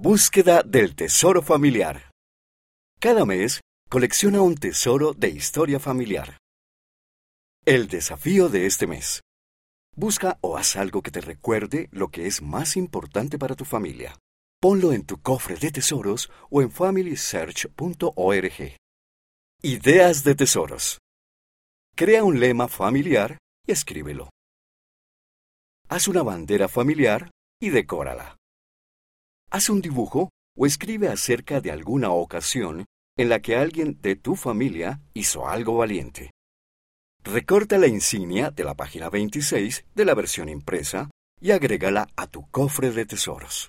Búsqueda del tesoro familiar. Cada mes, colecciona un tesoro de historia familiar. El desafío de este mes. Busca o haz algo que te recuerde lo que es más importante para tu familia. Ponlo en tu cofre de tesoros o en familysearch.org. Ideas de tesoros. Crea un lema familiar y escríbelo. Haz una bandera familiar y decórala. Haz un dibujo o escribe acerca de alguna ocasión en la que alguien de tu familia hizo algo valiente. Recorta la insignia de la página 26 de la versión impresa y agrégala a tu cofre de tesoros.